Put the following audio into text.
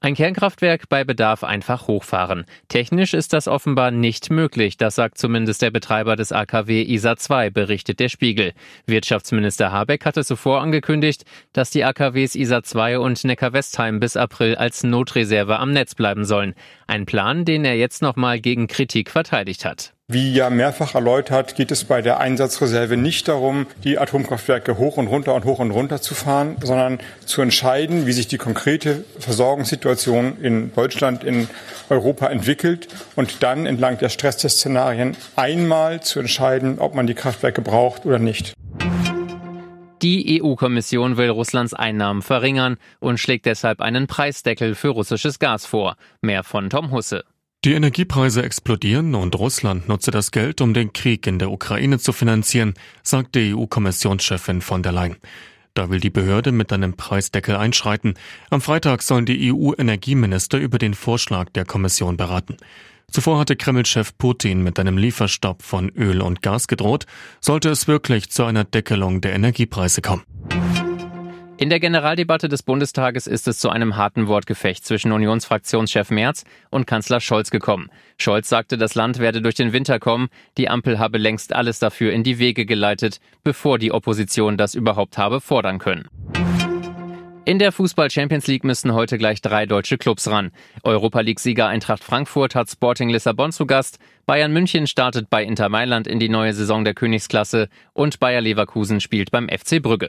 Ein Kernkraftwerk bei Bedarf einfach hochfahren. Technisch ist das offenbar nicht möglich, das sagt zumindest der Betreiber des AKW ISA 2, berichtet der Spiegel. Wirtschaftsminister Habeck hatte zuvor angekündigt, dass die AKWs ISA 2 und Neckar-Westheim bis April als Notreserve am Netz bleiben sollen. Ein Plan, den er jetzt nochmal gegen Kritik verteidigt hat. Wie ja mehrfach erläutert, geht es bei der Einsatzreserve nicht darum, die Atomkraftwerke hoch und runter und hoch und runter zu fahren, sondern zu entscheiden, wie sich die konkrete Versorgungssituation in Deutschland, in Europa entwickelt und dann entlang der Stresstest-Szenarien einmal zu entscheiden, ob man die Kraftwerke braucht oder nicht. Die EU-Kommission will Russlands Einnahmen verringern und schlägt deshalb einen Preisdeckel für russisches Gas vor. Mehr von Tom Husse. Die Energiepreise explodieren und Russland nutze das Geld, um den Krieg in der Ukraine zu finanzieren, sagt die EU-Kommissionschefin von der Leyen. Da will die Behörde mit einem Preisdeckel einschreiten. Am Freitag sollen die EU-Energieminister über den Vorschlag der Kommission beraten. Zuvor hatte Kreml-Chef Putin mit einem Lieferstopp von Öl und Gas gedroht, sollte es wirklich zu einer Deckelung der Energiepreise kommen. In der Generaldebatte des Bundestages ist es zu einem harten Wortgefecht zwischen Unionsfraktionschef Merz und Kanzler Scholz gekommen. Scholz sagte, das Land werde durch den Winter kommen, die Ampel habe längst alles dafür in die Wege geleitet, bevor die Opposition das überhaupt habe fordern können. In der Fußball Champions League müssen heute gleich drei deutsche Clubs ran. Europa League-Sieger Eintracht Frankfurt hat Sporting Lissabon zu Gast, Bayern München startet bei Inter Mailand in die neue Saison der Königsklasse und Bayer Leverkusen spielt beim FC Brügge.